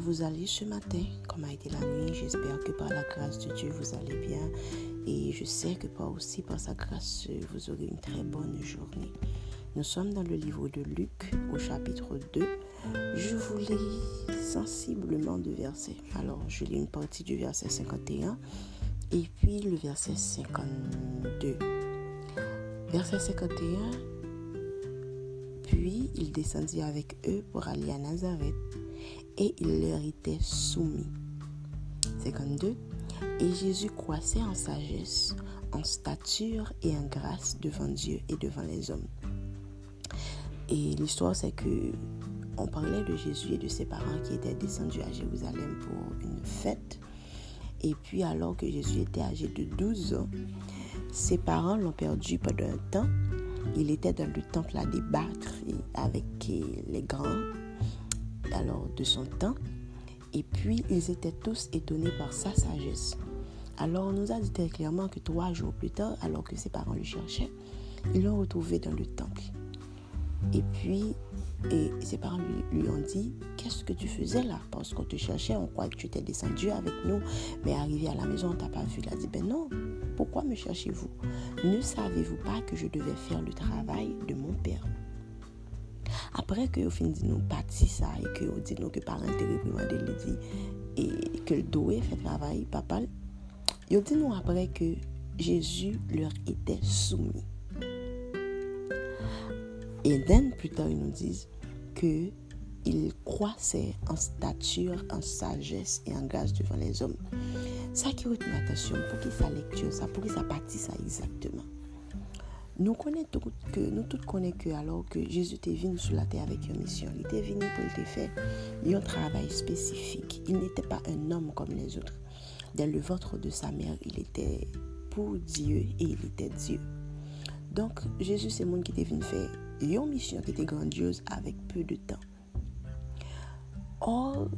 vous allez ce matin? Comment a été la nuit? J'espère que par la grâce de Dieu, vous allez bien. Et je sais que par aussi, par sa grâce, vous aurez une très bonne journée. Nous sommes dans le livre de Luc au chapitre 2. Je vous lis sensiblement deux versets. Alors, je lis une partie du verset 51 et puis le verset 52. Verset 51. Puis il descendit avec eux pour aller à Nazareth et il leur était soumis. 52. Et Jésus croissait en sagesse, en stature et en grâce devant Dieu et devant les hommes. Et l'histoire, c'est que on parlait de Jésus et de ses parents qui étaient descendus à Jérusalem pour une fête. Et puis, alors que Jésus était âgé de 12 ans, ses parents l'ont perdu pendant un temps. Il était dans le temple à débattre avec les grands alors de son temps. Et puis, ils étaient tous étonnés par sa sagesse. Alors, on nous a dit très clairement que trois jours plus tard, alors que ses parents le cherchaient, ils l'ont retrouvé dans le temple. Et puis, et ses parents lui, ont dit, qu'est-ce que tu faisais là? Parce qu'on te cherchait, on croit que tu étais descendu avec nous, mais arrivé à la maison, on t'a pas vu. Il a dit, ben non, pourquoi me cherchez-vous? Ne savez-vous pas que je devais faire le travail de mon père Apre ke yo fin di nou pati sa e ke yo di nou ke parente reprimande li di e ke l doye fe travay papal, yo di nou apre ke Jezu lor ite soumi. E den plutan yo nou diz ke il kwase an statur, an sajes e an gaz devan les om. Sa ki wot nou atasyon pou ki sa lektyon sa, pou ki sa pati sa exactement. Nous connaissons que nous tous connaissons que alors que Jésus était venu sur la terre avec une mission, il était venu pour le faire un travail spécifique. Il n'était pas un homme comme les autres. Dans le ventre de sa mère, il était pour Dieu et il était Dieu. Donc Jésus c'est monde qui était venu faire une mission qui était grandiose avec peu de temps. Or,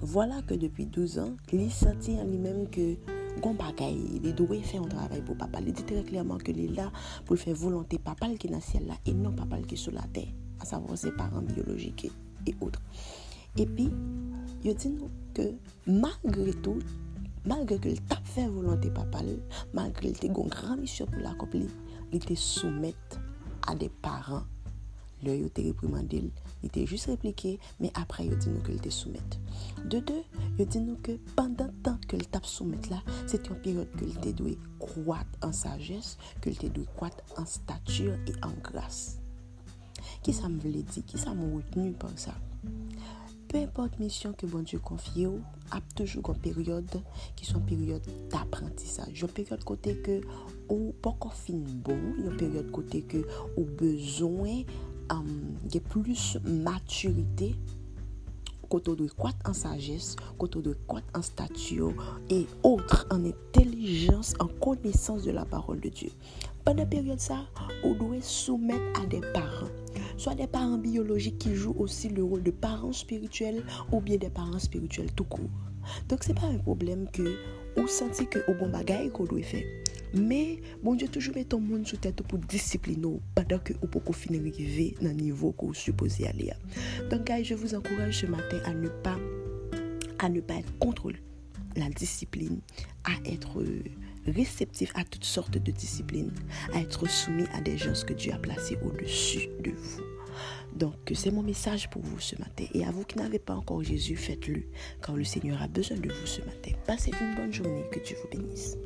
voilà que depuis 12 ans, il sentit en lui-même que gon bagay, li do we fè yon travay pou papa. Li di tere klerman ke li la pou fè volante papal ki nan siel la e non papal ki sou la ter. A savon se paran biyologik e outre. E pi, yo di nou ke magre tout, malgre ke l tap fè volante papal, malgre l te gon gran misyon pou la kopli, li te soumet a de paran Le yo te reprimandil, li te jist replike, me apre yo di nou ke li te soumet. De de, yo di nou ke pandan ke l tap soumet la, se te yon peryode ke l te dwe kouat an sajes, ke l te dwe kouat an statur e an gras. Ki sa m vle di, ki sa m wotenu par sa? Pe import misyon ke bon Diyo konfye ou, ap toujou kon peryode ki son peryode d'aprentisaj. Yon peryode kote ke ou pokon fin bon, yon peryode kote ke ou bezon um, ge plus maturite, koto doit croître en sagesse, koto doit croître en stature et autres en intelligence, en connaissance de la parole de Dieu. Pendant période ça, on doit soumettre à des parents, soit des parents biologiques qui jouent aussi le rôle de parents spirituels ou bien des parents spirituels tout court. Donc c'est pas un problème que ou senti que au bon bagay qu'on doit faire. Mais bon Dieu toujours met ton monde sous tête pour discipliner pendant que vous pouvez finir arriver dans le niveau que vous supposez aller. Donc je vous encourage ce matin à ne pas à ne pas être contre la discipline, à être réceptif à toutes sortes de disciplines, à être soumis à des gens que Dieu a placés au-dessus de vous. Donc, c'est mon message pour vous ce matin. Et à vous qui n'avez pas encore Jésus, faites-le, car le Seigneur a besoin de vous ce matin. Passez une bonne journée, que Dieu vous bénisse.